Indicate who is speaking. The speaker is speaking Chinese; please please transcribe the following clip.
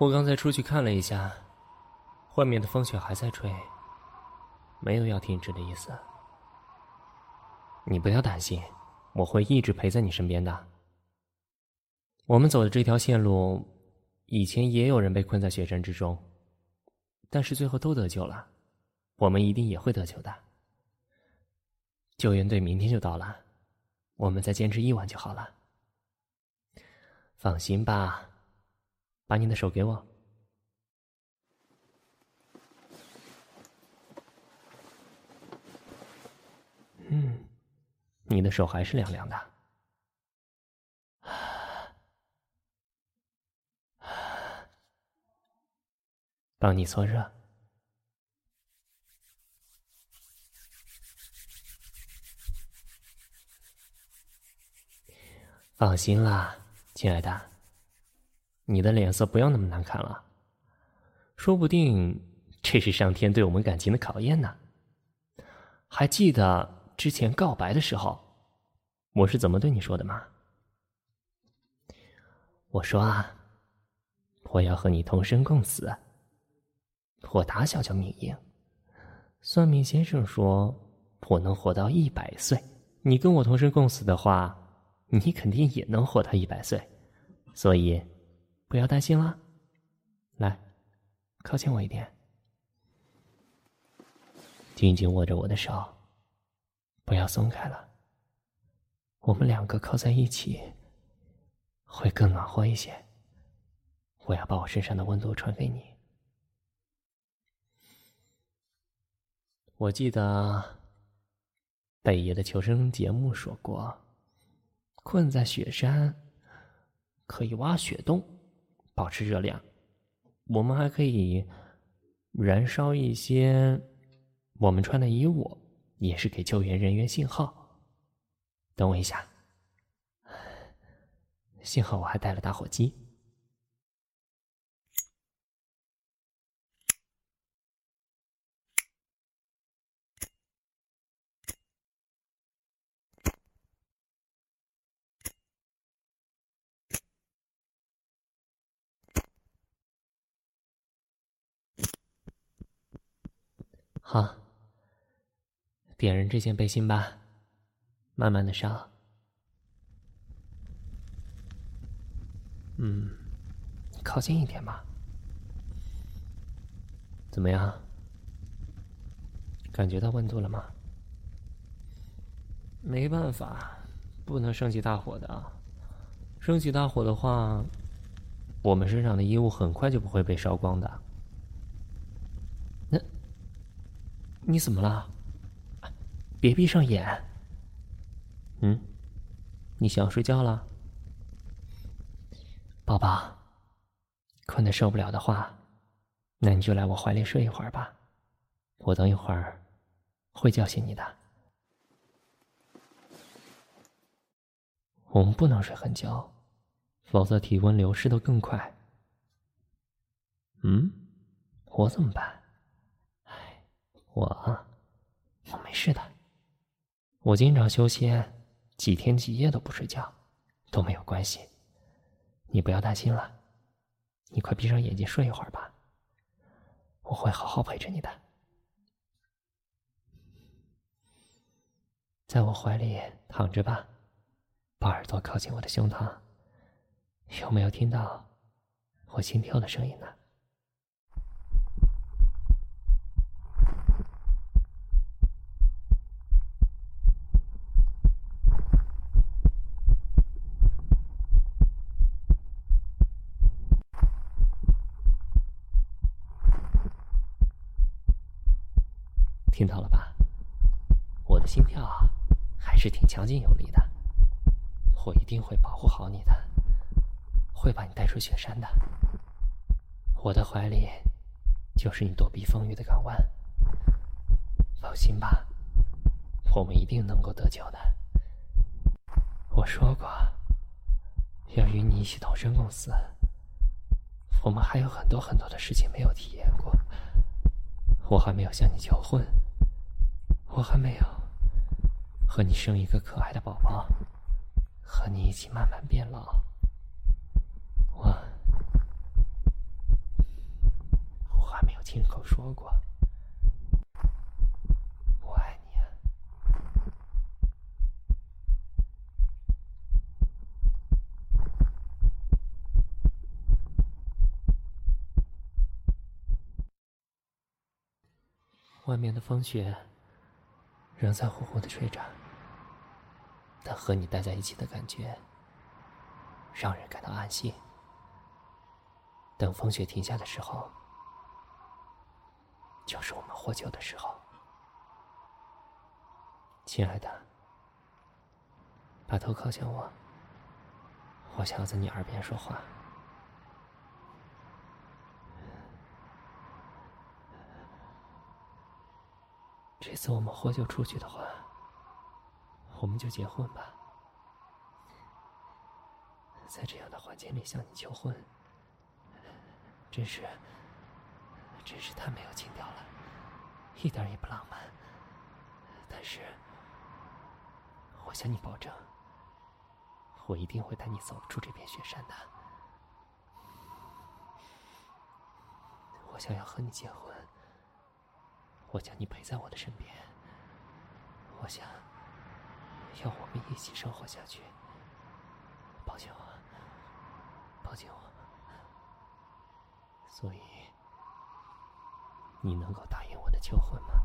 Speaker 1: 我刚才出去看了一下，外面的风雪还在吹，没有要停止的意思。你不要担心，我会一直陪在你身边的。我们走的这条线路，以前也有人被困在雪山之中，但是最后都得救了。我们一定也会得救的。救援队明天就到了，我们再坚持一晚就好了。放心吧。把你的手给我。嗯，你的手还是凉凉的。帮你搓热。放心啦，亲爱的。你的脸色不要那么难看了，说不定这是上天对我们感情的考验呢。还记得之前告白的时候，我是怎么对你说的吗？我说啊，我要和你同生共死。我打小就命硬，算命先生说我能活到一百岁，你跟我同生共死的话，你肯定也能活到一百岁，所以。不要担心了，来，靠近我一点，紧紧握着我的手，不要松开了。我们两个靠在一起，会更暖和一些。我要把我身上的温度传给你。我记得北爷的求生节目说过，困在雪山，可以挖雪洞。保持热量，我们还可以燃烧一些我们穿的衣物，也是给救援人员信号。等我一下，幸好我还带了打火机。好，点燃这件背心吧，慢慢的烧。嗯，靠近一点吧。怎么样？感觉到温度了吗？没办法，不能升起大火的。升起大火的话，我们身上的衣物很快就不会被烧光的。你怎么了？别闭上眼。嗯，你想睡觉了，宝宝？困得受不了的话，那你就来我怀里睡一会儿吧。我等一会儿会叫醒你的。我们不能睡很久，否则体温流失的更快。嗯，我怎么办？我，我没事的。我经常休歇，几天几夜都不睡觉，都没有关系。你不要担心了，你快闭上眼睛睡一会儿吧。我会好好陪着你的，在我怀里躺着吧，把耳朵靠近我的胸膛。有没有听到我心跳的声音呢？听到了吧？我的心跳啊，还是挺强劲有力的。我一定会保护好你的，会把你带出雪山的。我的怀里就是你躲避风雨的港湾。放心吧，我们一定能够得救的。我说过，要与你一起同生共死。我们还有很多很多的事情没有体验过。我还没有向你求婚。我还没有和你生一个可爱的宝宝，和你一起慢慢变老。我我还没有亲口说过。我爱你！外面的风雪仍在呼呼的吹着，但和你待在一起的感觉让人感到安心。等风雪停下的时候，就是我们获救的时候。亲爱的，把头靠向我，我想要在你耳边说话。次我们获救出去的话，我们就结婚吧。在这样的环境里向你求婚，真是，真是太没有情调了，一点也不浪漫。但是，我向你保证，我一定会带你走出这片雪山的。我想要和你结婚。我想你陪在我的身边，我想要我们一起生活下去。抱歉我，抱歉我。所以，你能够答应我的求婚吗？